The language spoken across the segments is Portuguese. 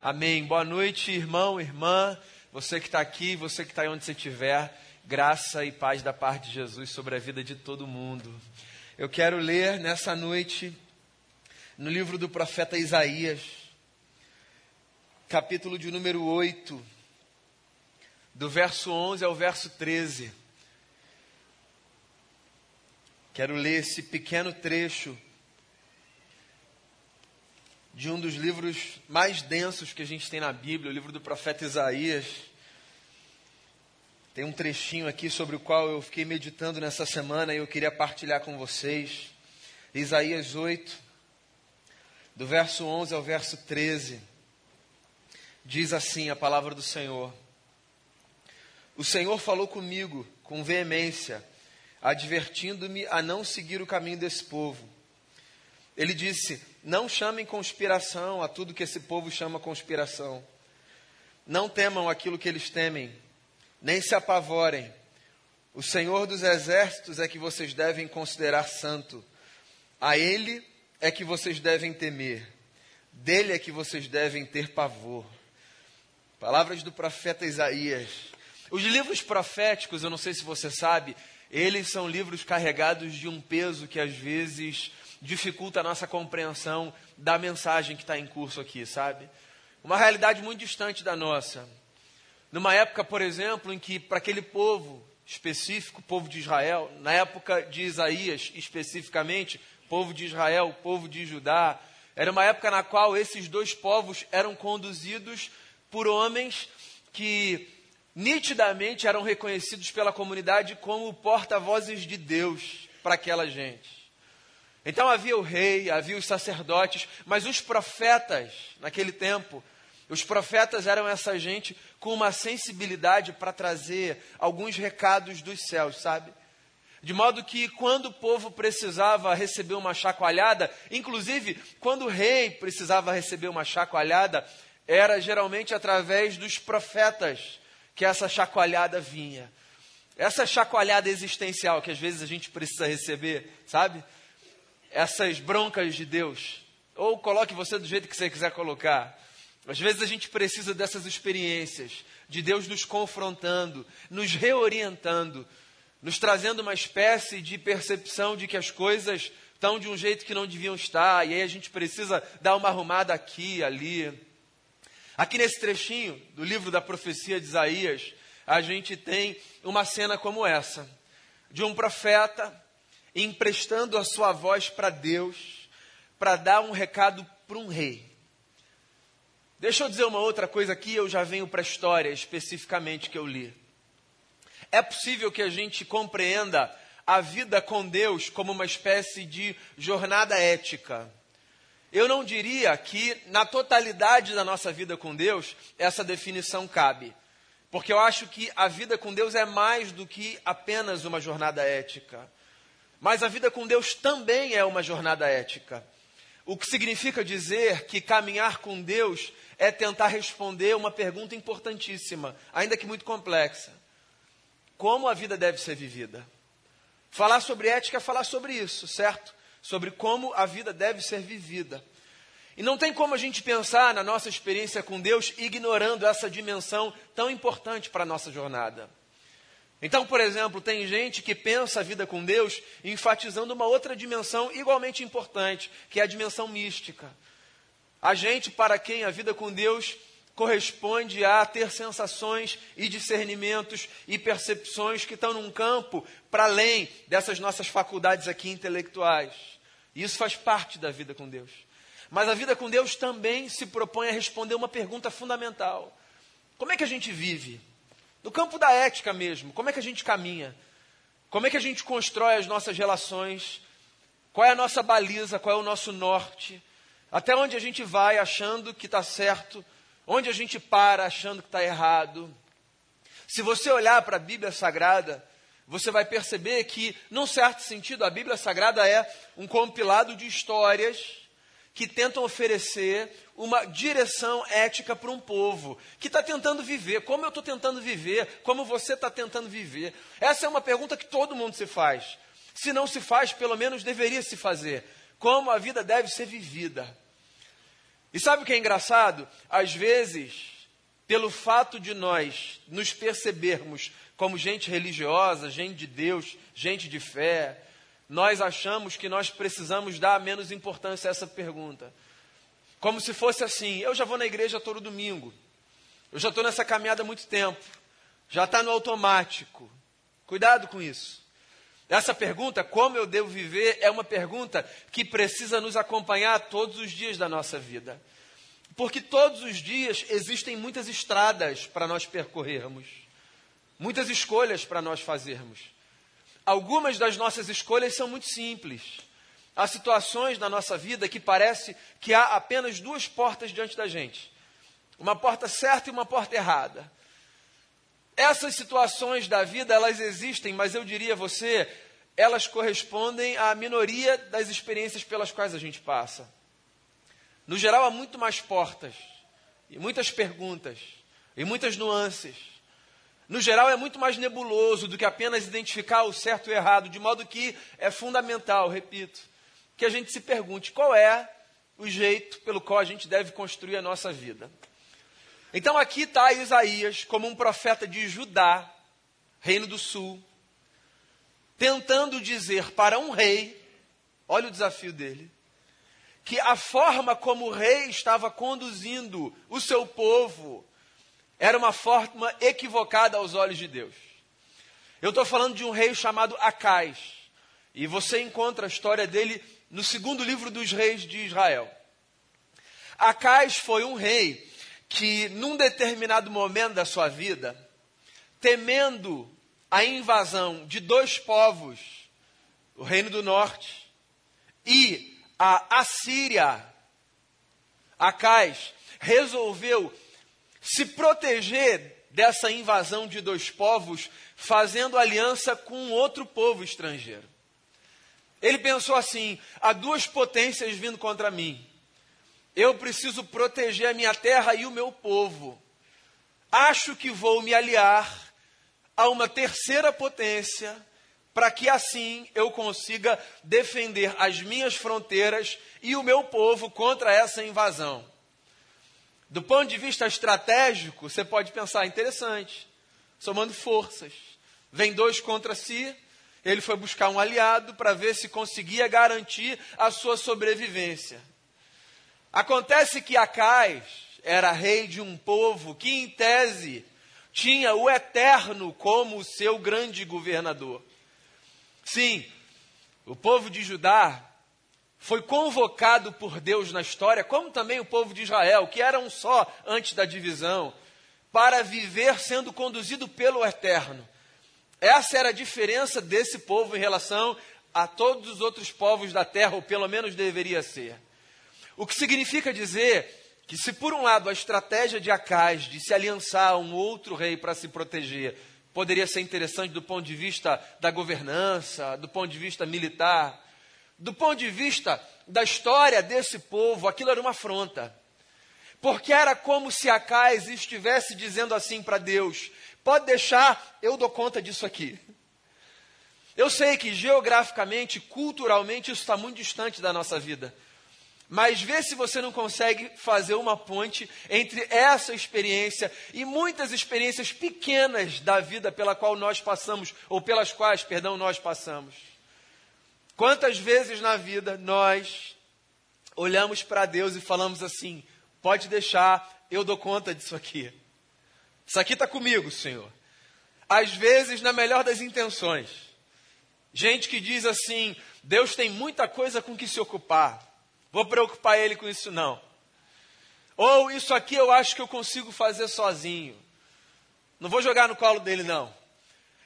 Amém. Boa noite, irmão, irmã, você que está aqui, você que está onde você estiver, graça e paz da parte de Jesus sobre a vida de todo mundo. Eu quero ler nessa noite, no livro do profeta Isaías, capítulo de número 8, do verso 11 ao verso 13. Quero ler esse pequeno trecho de um dos livros mais densos que a gente tem na Bíblia, o livro do profeta Isaías. Tem um trechinho aqui sobre o qual eu fiquei meditando nessa semana e eu queria partilhar com vocês. Isaías 8, do verso 11 ao verso 13. Diz assim a palavra do Senhor: O Senhor falou comigo com veemência, advertindo-me a não seguir o caminho desse povo. Ele disse: Não chamem conspiração a tudo que esse povo chama conspiração. Não temam aquilo que eles temem, nem se apavorem. O Senhor dos exércitos é que vocês devem considerar santo. A Ele é que vocês devem temer. Dele é que vocês devem ter pavor. Palavras do profeta Isaías. Os livros proféticos, eu não sei se você sabe, eles são livros carregados de um peso que às vezes dificulta a nossa compreensão da mensagem que está em curso aqui, sabe? Uma realidade muito distante da nossa. Numa época, por exemplo, em que para aquele povo específico, povo de Israel, na época de Isaías especificamente, povo de Israel, povo de Judá, era uma época na qual esses dois povos eram conduzidos por homens que nitidamente eram reconhecidos pela comunidade como porta-vozes de Deus para aquela gente. Então havia o rei, havia os sacerdotes, mas os profetas, naquele tempo, os profetas eram essa gente com uma sensibilidade para trazer alguns recados dos céus, sabe? De modo que quando o povo precisava receber uma chacoalhada, inclusive quando o rei precisava receber uma chacoalhada, era geralmente através dos profetas que essa chacoalhada vinha. Essa chacoalhada existencial que às vezes a gente precisa receber, sabe? Essas broncas de Deus. Ou coloque você do jeito que você quiser colocar. Às vezes a gente precisa dessas experiências, de Deus nos confrontando, nos reorientando, nos trazendo uma espécie de percepção de que as coisas estão de um jeito que não deviam estar, e aí a gente precisa dar uma arrumada aqui, ali. Aqui nesse trechinho do livro da profecia de Isaías, a gente tem uma cena como essa, de um profeta emprestando a sua voz para Deus, para dar um recado para um rei. Deixa eu dizer uma outra coisa aqui, eu já venho para a história especificamente que eu li. É possível que a gente compreenda a vida com Deus como uma espécie de jornada ética. Eu não diria que na totalidade da nossa vida com Deus essa definição cabe. Porque eu acho que a vida com Deus é mais do que apenas uma jornada ética. Mas a vida com Deus também é uma jornada ética. O que significa dizer que caminhar com Deus é tentar responder uma pergunta importantíssima, ainda que muito complexa: como a vida deve ser vivida? Falar sobre ética é falar sobre isso, certo? Sobre como a vida deve ser vivida. E não tem como a gente pensar na nossa experiência com Deus ignorando essa dimensão tão importante para a nossa jornada. Então, por exemplo, tem gente que pensa a vida com Deus enfatizando uma outra dimensão igualmente importante, que é a dimensão mística. A gente para quem a vida com Deus corresponde a ter sensações e discernimentos e percepções que estão num campo para além dessas nossas faculdades aqui intelectuais. Isso faz parte da vida com Deus. Mas a vida com Deus também se propõe a responder uma pergunta fundamental: como é que a gente vive? No campo da ética mesmo, como é que a gente caminha? Como é que a gente constrói as nossas relações? Qual é a nossa baliza? Qual é o nosso norte? Até onde a gente vai achando que está certo? Onde a gente para achando que está errado? Se você olhar para a Bíblia Sagrada, você vai perceber que, num certo sentido, a Bíblia Sagrada é um compilado de histórias que tentam oferecer uma direção ética para um povo que está tentando viver, como eu estou tentando viver, como você está tentando viver. Essa é uma pergunta que todo mundo se faz. Se não se faz, pelo menos deveria se fazer. Como a vida deve ser vivida. E sabe o que é engraçado? Às vezes, pelo fato de nós nos percebermos como gente religiosa, gente de Deus, gente de fé, nós achamos que nós precisamos dar menos importância a essa pergunta. Como se fosse assim: eu já vou na igreja todo domingo, eu já estou nessa caminhada há muito tempo, já está no automático. Cuidado com isso. Essa pergunta, como eu devo viver, é uma pergunta que precisa nos acompanhar todos os dias da nossa vida. Porque todos os dias existem muitas estradas para nós percorrermos, muitas escolhas para nós fazermos. Algumas das nossas escolhas são muito simples. Há situações na nossa vida que parece que há apenas duas portas diante da gente: uma porta certa e uma porta errada. Essas situações da vida, elas existem, mas eu diria a você, elas correspondem à minoria das experiências pelas quais a gente passa. No geral, há muito mais portas, e muitas perguntas, e muitas nuances. No geral, é muito mais nebuloso do que apenas identificar o certo e o errado, de modo que é fundamental, repito, que a gente se pergunte qual é o jeito pelo qual a gente deve construir a nossa vida. Então aqui está Isaías como um profeta de Judá, reino do sul, tentando dizer para um rei, olha o desafio dele, que a forma como o rei estava conduzindo o seu povo era uma forma equivocada aos olhos de Deus. Eu estou falando de um rei chamado Acais, e você encontra a história dele no segundo livro dos reis de Israel. Acais foi um rei que, num determinado momento da sua vida, temendo a invasão de dois povos, o Reino do Norte e a Assíria, Acais, resolveu se proteger dessa invasão de dois povos, fazendo aliança com outro povo estrangeiro. Ele pensou assim: há duas potências vindo contra mim. Eu preciso proteger a minha terra e o meu povo. Acho que vou me aliar a uma terceira potência para que assim eu consiga defender as minhas fronteiras e o meu povo contra essa invasão. Do ponto de vista estratégico, você pode pensar interessante, somando forças. Vem dois contra si, ele foi buscar um aliado para ver se conseguia garantir a sua sobrevivência. Acontece que Acais era rei de um povo que, em tese, tinha o Eterno como seu grande governador. Sim, o povo de Judá foi convocado por Deus na história, como também o povo de Israel, que era um só antes da divisão, para viver sendo conduzido pelo Eterno. Essa era a diferença desse povo em relação a todos os outros povos da terra, ou pelo menos deveria ser. O que significa dizer que, se por um lado a estratégia de Acais de se aliançar a um outro rei para se proteger poderia ser interessante do ponto de vista da governança, do ponto de vista militar, do ponto de vista da história desse povo, aquilo era uma afronta. Porque era como se Acais estivesse dizendo assim para Deus: pode deixar, eu dou conta disso aqui. Eu sei que geograficamente, culturalmente, isso está muito distante da nossa vida. Mas vê se você não consegue fazer uma ponte entre essa experiência e muitas experiências pequenas da vida pela qual nós passamos, ou pelas quais, perdão, nós passamos. Quantas vezes na vida nós olhamos para Deus e falamos assim: pode deixar, eu dou conta disso aqui. Isso aqui está comigo, Senhor. Às vezes, na melhor das intenções. Gente que diz assim: Deus tem muita coisa com que se ocupar. Vou preocupar ele com isso não. Ou isso aqui eu acho que eu consigo fazer sozinho. Não vou jogar no colo dele não.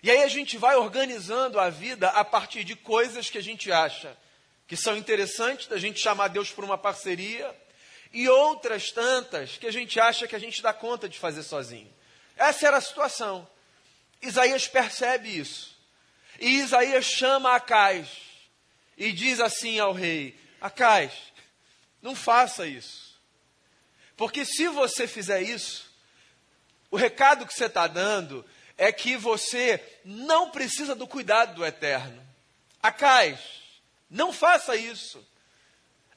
E aí a gente vai organizando a vida a partir de coisas que a gente acha que são interessantes, da gente chamar Deus por uma parceria, e outras tantas que a gente acha que a gente dá conta de fazer sozinho. Essa era a situação. Isaías percebe isso. E Isaías chama Acais e diz assim ao rei: Acais, não faça isso. Porque se você fizer isso, o recado que você está dando é que você não precisa do cuidado do eterno. Acais, não faça isso.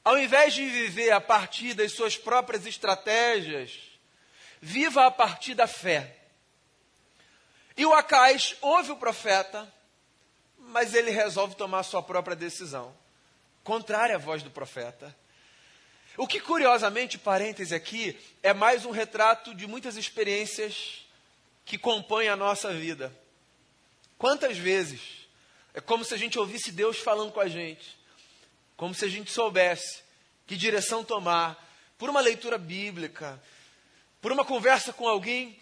Ao invés de viver a partir das suas próprias estratégias, viva a partir da fé. E o Acais ouve o profeta, mas ele resolve tomar sua própria decisão, contrária à voz do profeta. O que, curiosamente, parêntese aqui, é mais um retrato de muitas experiências que compõem a nossa vida. Quantas vezes é como se a gente ouvisse Deus falando com a gente, como se a gente soubesse que direção tomar, por uma leitura bíblica, por uma conversa com alguém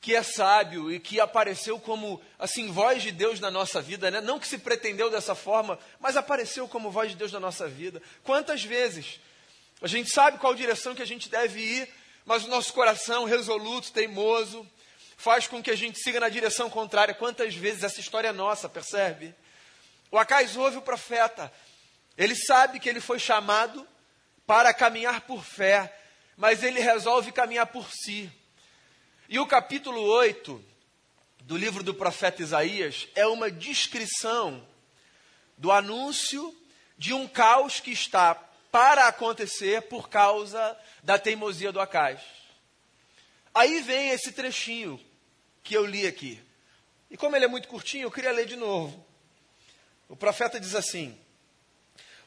que é sábio e que apareceu como assim voz de Deus na nossa vida, né? Não que se pretendeu dessa forma, mas apareceu como voz de Deus na nossa vida. Quantas vezes a gente sabe qual direção que a gente deve ir, mas o nosso coração resoluto, teimoso, faz com que a gente siga na direção contrária. Quantas vezes essa história é nossa, percebe? O Acais ouve o profeta. Ele sabe que ele foi chamado para caminhar por fé, mas ele resolve caminhar por si. E o capítulo 8 do livro do profeta Isaías é uma descrição do anúncio de um caos que está para acontecer por causa da teimosia do Acais. Aí vem esse trechinho que eu li aqui. E como ele é muito curtinho, eu queria ler de novo. O profeta diz assim: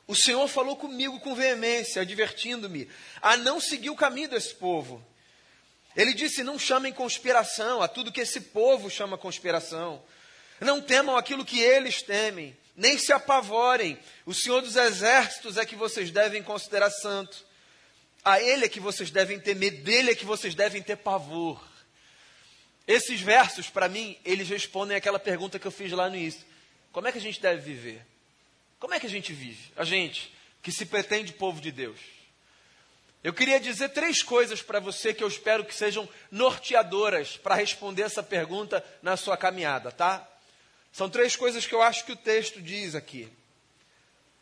O Senhor falou comigo com veemência, advertindo-me a não seguir o caminho desse povo. Ele disse: Não chamem conspiração a tudo que esse povo chama conspiração. Não temam aquilo que eles temem, nem se apavorem. O Senhor dos Exércitos é que vocês devem considerar santo. A Ele é que vocês devem temer, dele é que vocês devem ter pavor. Esses versos, para mim, eles respondem aquela pergunta que eu fiz lá no início. Como é que a gente deve viver? Como é que a gente vive? A gente que se pretende povo de Deus. Eu queria dizer três coisas para você que eu espero que sejam norteadoras para responder essa pergunta na sua caminhada, tá? São três coisas que eu acho que o texto diz aqui.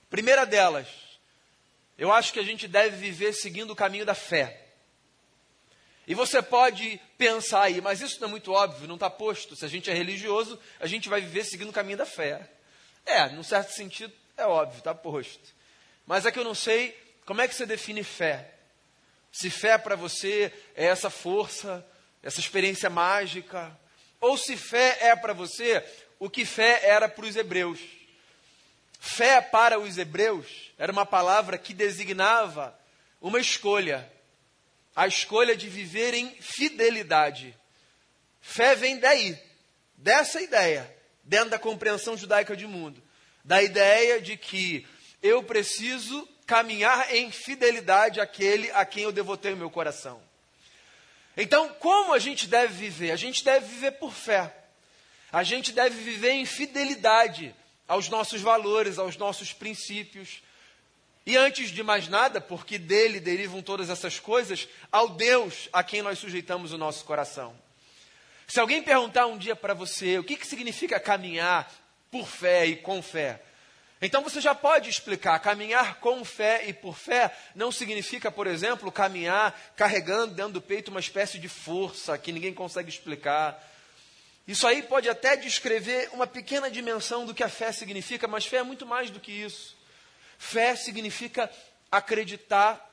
Primeira delas, eu acho que a gente deve viver seguindo o caminho da fé. E você pode pensar aí, mas isso não é muito óbvio, não está posto. Se a gente é religioso, a gente vai viver seguindo o caminho da fé. É, num certo sentido, é óbvio, está posto. Mas é que eu não sei como é que você define fé. Se fé para você é essa força, essa experiência mágica, ou se fé é para você o que fé era para os hebreus. Fé para os hebreus era uma palavra que designava uma escolha a escolha de viver em fidelidade. Fé vem daí, dessa ideia, dentro da compreensão judaica de mundo, da ideia de que eu preciso caminhar em fidelidade àquele a quem eu devotei o meu coração. Então, como a gente deve viver? A gente deve viver por fé. A gente deve viver em fidelidade aos nossos valores, aos nossos princípios, e antes de mais nada, porque dele derivam todas essas coisas, ao Deus a quem nós sujeitamos o nosso coração. Se alguém perguntar um dia para você o que, que significa caminhar por fé e com fé, então você já pode explicar. Caminhar com fé e por fé não significa, por exemplo, caminhar carregando dentro do peito uma espécie de força que ninguém consegue explicar. Isso aí pode até descrever uma pequena dimensão do que a fé significa, mas fé é muito mais do que isso. Fé significa acreditar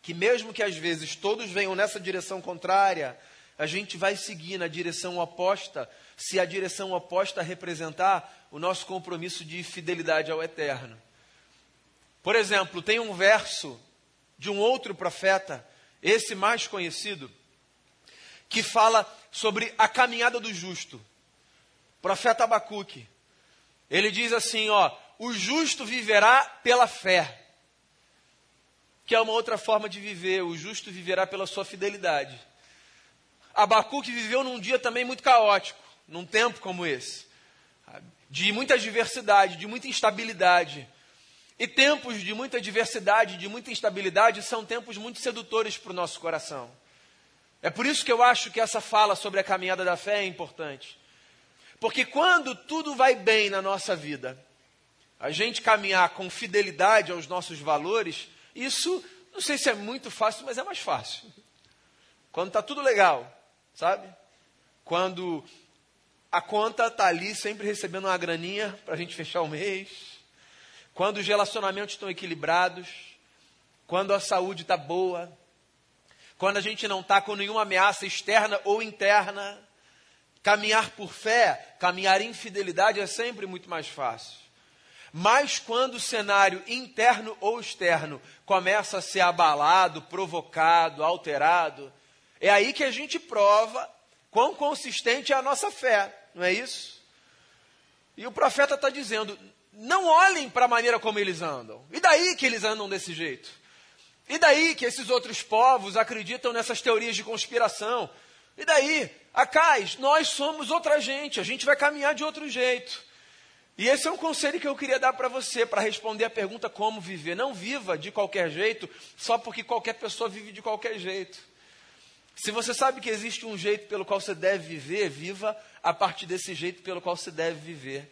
que, mesmo que às vezes todos venham nessa direção contrária, a gente vai seguir na direção oposta, se a direção oposta representar o nosso compromisso de fidelidade ao eterno. Por exemplo, tem um verso de um outro profeta, esse mais conhecido, que fala sobre a caminhada do justo. profeta Abacuque. Ele diz assim, ó, o justo viverá pela fé. Que é uma outra forma de viver, o justo viverá pela sua fidelidade. Abacuque viveu num dia também muito caótico, num tempo como esse, de muita diversidade, de muita instabilidade. E tempos de muita diversidade, de muita instabilidade, são tempos muito sedutores para o nosso coração. É por isso que eu acho que essa fala sobre a caminhada da fé é importante. Porque quando tudo vai bem na nossa vida, a gente caminhar com fidelidade aos nossos valores, isso não sei se é muito fácil, mas é mais fácil. Quando está tudo legal, sabe? Quando a conta está ali sempre recebendo uma graninha para a gente fechar o mês. Quando os relacionamentos estão equilibrados. quando a saúde está boa, quando a gente não está com nenhuma ameaça externa ou interna. Caminhar por fé, caminhar em fidelidade é sempre muito mais fácil. Mas quando o cenário interno ou externo começa a ser abalado, provocado, alterado, é aí que a gente prova quão consistente é a nossa fé, não é isso? E o profeta está dizendo: não olhem para a maneira como eles andam. E daí que eles andam desse jeito? E daí que esses outros povos acreditam nessas teorias de conspiração? E daí? Acais, nós somos outra gente, a gente vai caminhar de outro jeito. E esse é um conselho que eu queria dar para você, para responder a pergunta como viver. Não viva de qualquer jeito, só porque qualquer pessoa vive de qualquer jeito. Se você sabe que existe um jeito pelo qual você deve viver, viva a partir desse jeito pelo qual você deve viver.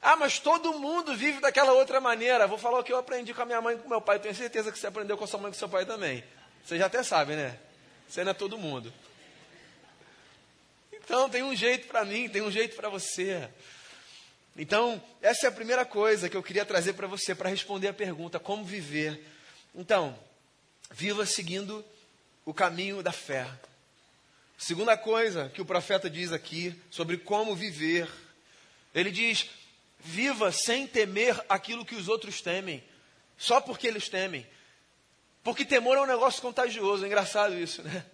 Ah, mas todo mundo vive daquela outra maneira. Vou falar o que eu aprendi com a minha mãe e com meu pai. Tenho certeza que você aprendeu com a sua mãe e com seu pai também. Você já até sabe, né? Você não é todo mundo. Então, tem um jeito para mim, tem um jeito para você. Então, essa é a primeira coisa que eu queria trazer para você, para responder a pergunta: como viver? Então, viva seguindo o caminho da fé. Segunda coisa que o profeta diz aqui sobre como viver, ele diz: Viva sem temer aquilo que os outros temem, só porque eles temem. Porque temor é um negócio contagioso, é engraçado isso, né?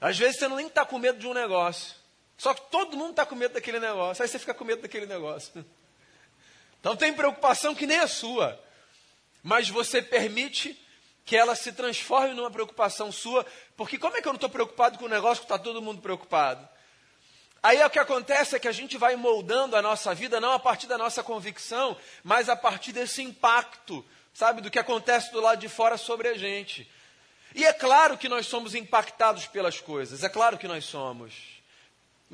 Às vezes você não nem está com medo de um negócio, só que todo mundo está com medo daquele negócio, aí você fica com medo daquele negócio. Então tem preocupação que nem a sua, mas você permite que ela se transforme numa preocupação sua, porque como é que eu não estou preocupado com um negócio que está todo mundo preocupado? Aí o que acontece é que a gente vai moldando a nossa vida não a partir da nossa convicção, mas a partir desse impacto, sabe, do que acontece do lado de fora sobre a gente. E é claro que nós somos impactados pelas coisas, é claro que nós somos.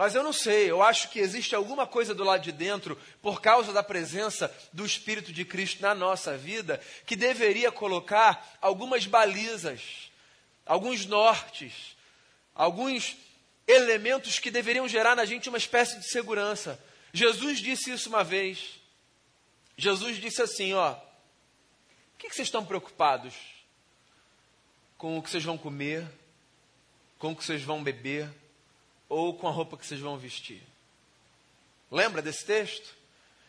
Mas eu não sei, eu acho que existe alguma coisa do lado de dentro, por causa da presença do Espírito de Cristo na nossa vida, que deveria colocar algumas balizas, alguns nortes, alguns elementos que deveriam gerar na gente uma espécie de segurança. Jesus disse isso uma vez. Jesus disse assim: Ó, o que, que vocês estão preocupados? Com o que vocês vão comer, com o que vocês vão beber, ou com a roupa que vocês vão vestir? Lembra desse texto?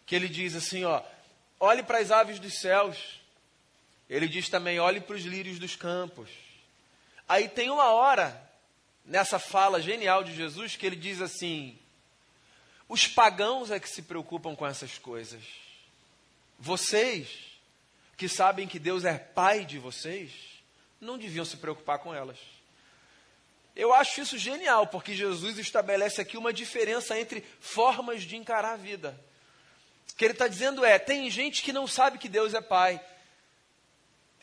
Que ele diz assim: Ó, olhe para as aves dos céus. Ele diz também: olhe para os lírios dos campos. Aí tem uma hora nessa fala genial de Jesus que ele diz assim: os pagãos é que se preocupam com essas coisas. Vocês, que sabem que Deus é pai de vocês, não deviam se preocupar com elas. Eu acho isso genial, porque Jesus estabelece aqui uma diferença entre formas de encarar a vida. O que ele está dizendo é: tem gente que não sabe que Deus é pai.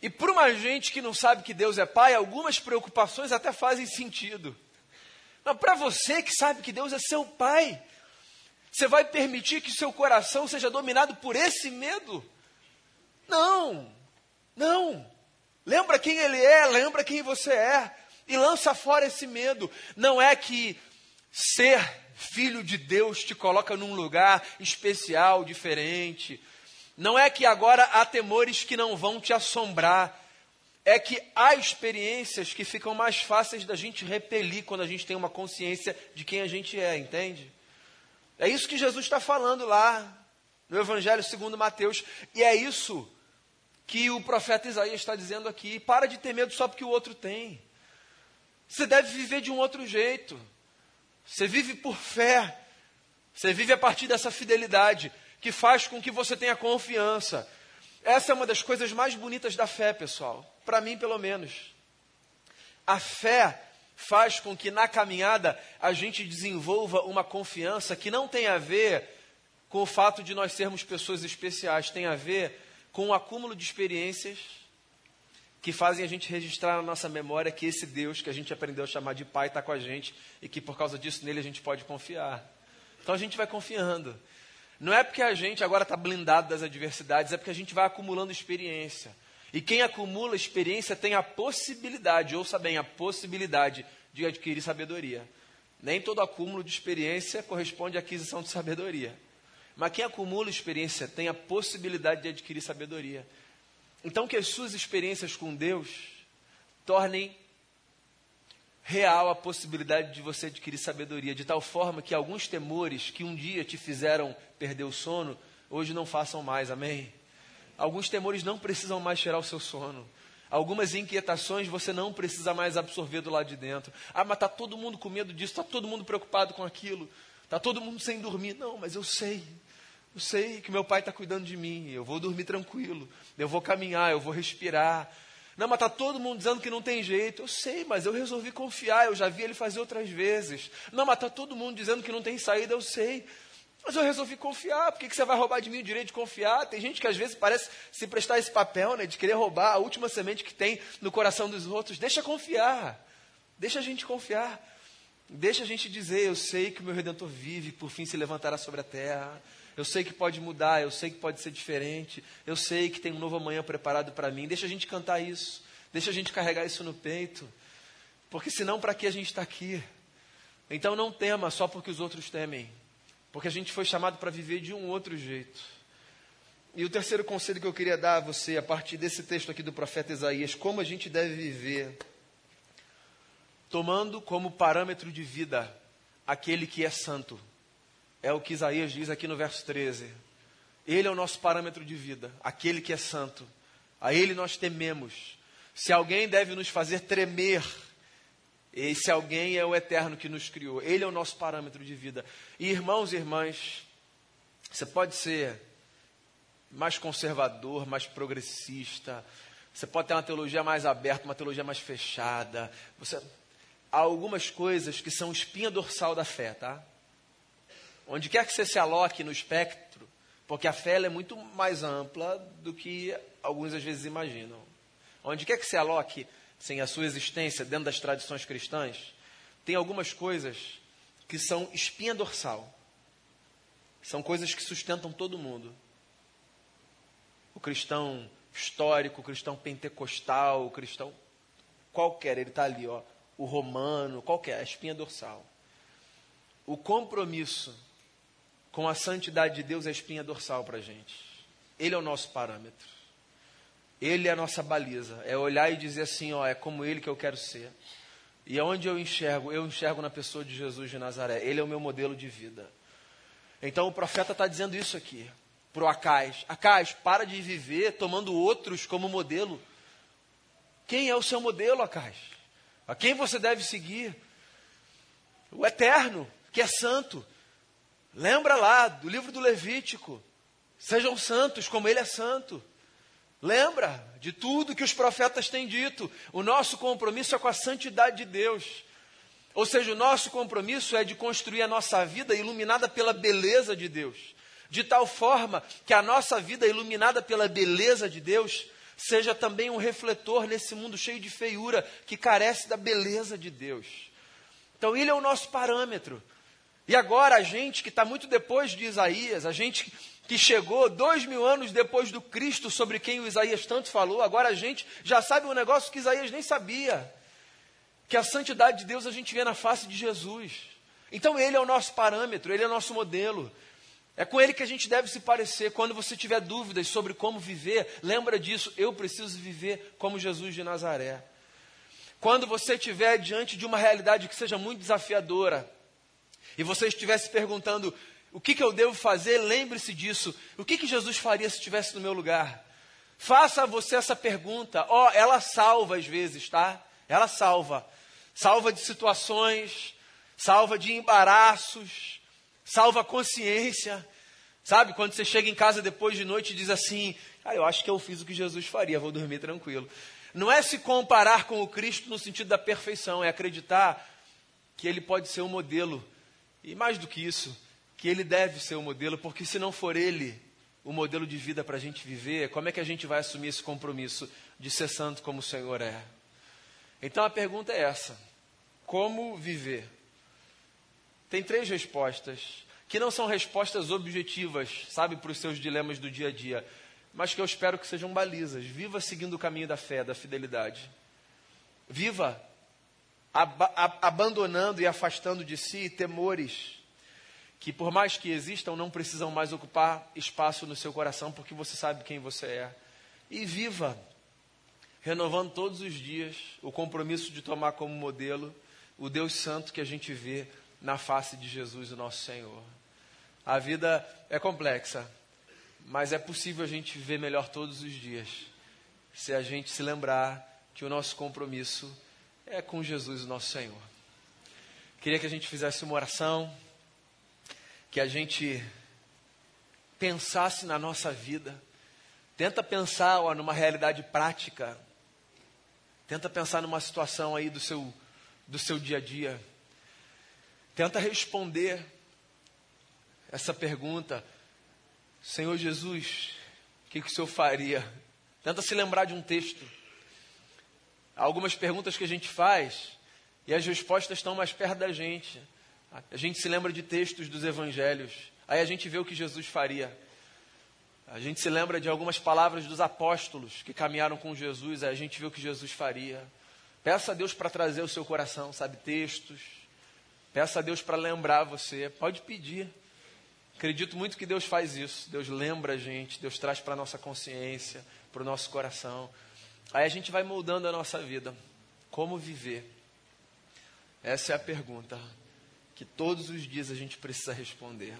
E para uma gente que não sabe que Deus é Pai, algumas preocupações até fazem sentido. Mas para você que sabe que Deus é seu Pai, você vai permitir que seu coração seja dominado por esse medo? Não, não. Lembra quem Ele é, lembra quem você é, e lança fora esse medo. Não é que ser filho de Deus te coloca num lugar especial, diferente. Não é que agora há temores que não vão te assombrar. É que há experiências que ficam mais fáceis da gente repelir quando a gente tem uma consciência de quem a gente é, entende? É isso que Jesus está falando lá no Evangelho segundo Mateus. E é isso que o profeta Isaías está dizendo aqui. Para de ter medo só porque o outro tem. Você deve viver de um outro jeito. Você vive por fé. Você vive a partir dessa fidelidade que faz com que você tenha confiança. Essa é uma das coisas mais bonitas da fé, pessoal. Para mim, pelo menos. A fé faz com que na caminhada a gente desenvolva uma confiança que não tem a ver com o fato de nós sermos pessoas especiais, tem a ver com o acúmulo de experiências que fazem a gente registrar na nossa memória que esse Deus que a gente aprendeu a chamar de Pai está com a gente e que por causa disso nele a gente pode confiar. Então a gente vai confiando. Não é porque a gente agora está blindado das adversidades, é porque a gente vai acumulando experiência. E quem acumula experiência tem a possibilidade, ouça bem, a possibilidade de adquirir sabedoria. Nem todo acúmulo de experiência corresponde à aquisição de sabedoria. Mas quem acumula experiência tem a possibilidade de adquirir sabedoria. Então, que as suas experiências com Deus tornem real a possibilidade de você adquirir sabedoria, de tal forma que alguns temores que um dia te fizeram perder o sono, hoje não façam mais, amém? Alguns temores não precisam mais tirar o seu sono. Algumas inquietações você não precisa mais absorver do lado de dentro. Ah, mas está todo mundo com medo disso, está todo mundo preocupado com aquilo, está todo mundo sem dormir. Não, mas eu sei. Eu sei que meu pai está cuidando de mim, eu vou dormir tranquilo, eu vou caminhar, eu vou respirar. Não, mas está todo mundo dizendo que não tem jeito. Eu sei, mas eu resolvi confiar, eu já vi ele fazer outras vezes. Não, mas está todo mundo dizendo que não tem saída, eu sei. Mas eu resolvi confiar. Por que, que você vai roubar de mim o direito de confiar? Tem gente que às vezes parece se prestar esse papel, né, de querer roubar a última semente que tem no coração dos outros. Deixa confiar. Deixa a gente confiar. Deixa a gente dizer: Eu sei que o meu redentor vive, por fim se levantará sobre a terra. Eu sei que pode mudar, eu sei que pode ser diferente. Eu sei que tem um novo amanhã preparado para mim. Deixa a gente cantar isso. Deixa a gente carregar isso no peito. Porque senão, para que a gente está aqui? Então não tema só porque os outros temem. Porque a gente foi chamado para viver de um outro jeito. E o terceiro conselho que eu queria dar a você, a partir desse texto aqui do profeta Isaías, como a gente deve viver, tomando como parâmetro de vida aquele que é santo. É o que Isaías diz aqui no verso 13. Ele é o nosso parâmetro de vida, aquele que é santo. A ele nós tememos. Se alguém deve nos fazer tremer, esse alguém é o eterno que nos criou. Ele é o nosso parâmetro de vida. E irmãos e irmãs, você pode ser mais conservador, mais progressista. Você pode ter uma teologia mais aberta, uma teologia mais fechada. Você... Há algumas coisas que são espinha dorsal da fé, tá? Onde quer que você se aloque no espectro, porque a fé é muito mais ampla do que alguns às vezes imaginam. Onde quer que você aloque, sem a sua existência dentro das tradições cristãs, tem algumas coisas que são espinha dorsal. São coisas que sustentam todo mundo. O cristão histórico, o cristão pentecostal, o cristão qualquer, ele está ali, ó, o romano, qualquer, a espinha dorsal. O compromisso com a santidade de Deus é a espinha dorsal para a gente. Ele é o nosso parâmetro. Ele é a nossa baliza. É olhar e dizer assim, ó, é como ele que eu quero ser. E aonde eu enxergo? Eu enxergo na pessoa de Jesus de Nazaré. Ele é o meu modelo de vida. Então o profeta está dizendo isso aqui para o Acais. Acais, para de viver tomando outros como modelo. Quem é o seu modelo, Acais? A quem você deve seguir? O Eterno, que é santo. Lembra lá do livro do Levítico. Sejam santos como ele é santo. Lembra de tudo que os profetas têm dito. O nosso compromisso é com a santidade de Deus. Ou seja, o nosso compromisso é de construir a nossa vida iluminada pela beleza de Deus. De tal forma que a nossa vida iluminada pela beleza de Deus seja também um refletor nesse mundo cheio de feiura que carece da beleza de Deus. Então, ele é o nosso parâmetro. E agora, a gente que está muito depois de Isaías, a gente que chegou dois mil anos depois do Cristo, sobre quem o Isaías tanto falou, agora a gente já sabe um negócio que Isaías nem sabia: que a santidade de Deus a gente vê na face de Jesus. Então ele é o nosso parâmetro, ele é o nosso modelo. É com ele que a gente deve se parecer. Quando você tiver dúvidas sobre como viver, lembra disso, eu preciso viver como Jesus de Nazaré. Quando você estiver diante de uma realidade que seja muito desafiadora, e você estiver se perguntando, o que, que eu devo fazer? Lembre-se disso. O que, que Jesus faria se estivesse no meu lugar? Faça você essa pergunta. Ó, oh, ela salva às vezes, tá? Ela salva. Salva de situações, salva de embaraços, salva consciência. Sabe, quando você chega em casa depois de noite e diz assim: Ah, eu acho que eu fiz o que Jesus faria, vou dormir tranquilo. Não é se comparar com o Cristo no sentido da perfeição, é acreditar que ele pode ser um modelo. E mais do que isso, que ele deve ser o modelo, porque se não for ele o modelo de vida para a gente viver, como é que a gente vai assumir esse compromisso de ser santo como o Senhor é? Então a pergunta é essa: como viver? Tem três respostas, que não são respostas objetivas, sabe, para os seus dilemas do dia a dia, mas que eu espero que sejam balizas. Viva seguindo o caminho da fé, da fidelidade. Viva ab abandonando e afastando de si temores que por mais que existam, não precisam mais ocupar espaço no seu coração, porque você sabe quem você é. e viva, renovando todos os dias o compromisso de tomar como modelo o Deus Santo que a gente vê na face de Jesus, o nosso Senhor. A vida é complexa, mas é possível a gente viver melhor todos os dias, se a gente se lembrar que o nosso compromisso é com Jesus, nosso Senhor. Queria que a gente fizesse uma oração, que a gente pensasse na nossa vida. Tenta pensar ó, numa realidade prática. Tenta pensar numa situação aí do seu, do seu dia a dia. Tenta responder essa pergunta: Senhor Jesus, o que, que o Senhor faria? Tenta se lembrar de um texto. Algumas perguntas que a gente faz e as respostas estão mais perto da gente. A gente se lembra de textos dos evangelhos, aí a gente vê o que Jesus faria. A gente se lembra de algumas palavras dos apóstolos que caminharam com Jesus, aí a gente vê o que Jesus faria. Peça a Deus para trazer o seu coração, sabe, textos. Peça a Deus para lembrar você. Pode pedir. Acredito muito que Deus faz isso. Deus lembra a gente, Deus traz para a nossa consciência, para o nosso coração. Aí a gente vai moldando a nossa vida. Como viver? Essa é a pergunta que todos os dias a gente precisa responder.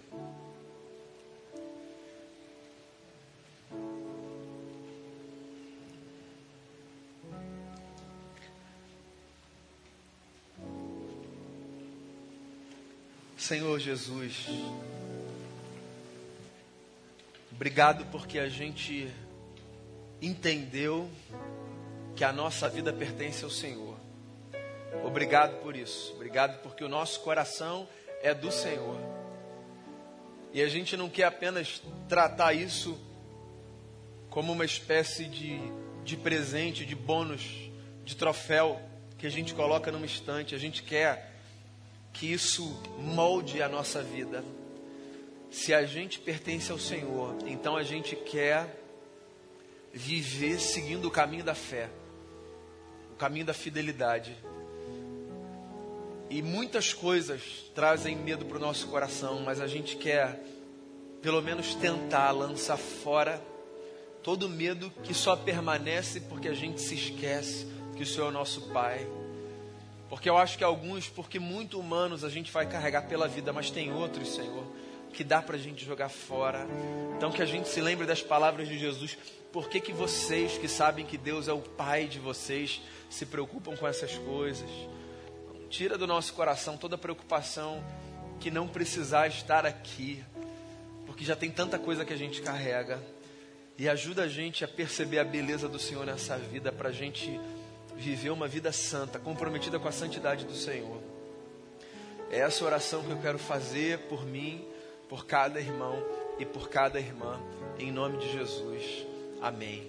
Senhor Jesus, Obrigado porque a gente entendeu que a nossa vida pertence ao Senhor. Obrigado por isso. Obrigado porque o nosso coração é do Senhor. E a gente não quer apenas tratar isso como uma espécie de, de presente, de bônus, de troféu que a gente coloca numa estante. A gente quer que isso molde a nossa vida se a gente pertence ao Senhor, então a gente quer viver seguindo o caminho da fé, caminho da fidelidade. E muitas coisas trazem medo para o nosso coração, mas a gente quer, pelo menos, tentar lançar fora todo medo que só permanece porque a gente se esquece que o Senhor é o nosso Pai. Porque eu acho que alguns, porque muito humanos, a gente vai carregar pela vida, mas tem outros, Senhor que dá para a gente jogar fora. Então que a gente se lembre das palavras de Jesus. Por que, que vocês que sabem que Deus é o Pai de vocês se preocupam com essas coisas? Tira do nosso coração toda preocupação que não precisar estar aqui, porque já tem tanta coisa que a gente carrega. E ajuda a gente a perceber a beleza do Senhor nessa vida, para a gente viver uma vida santa, comprometida com a santidade do Senhor. É essa oração que eu quero fazer por mim por cada irmão e por cada irmã, em nome de Jesus. Amém.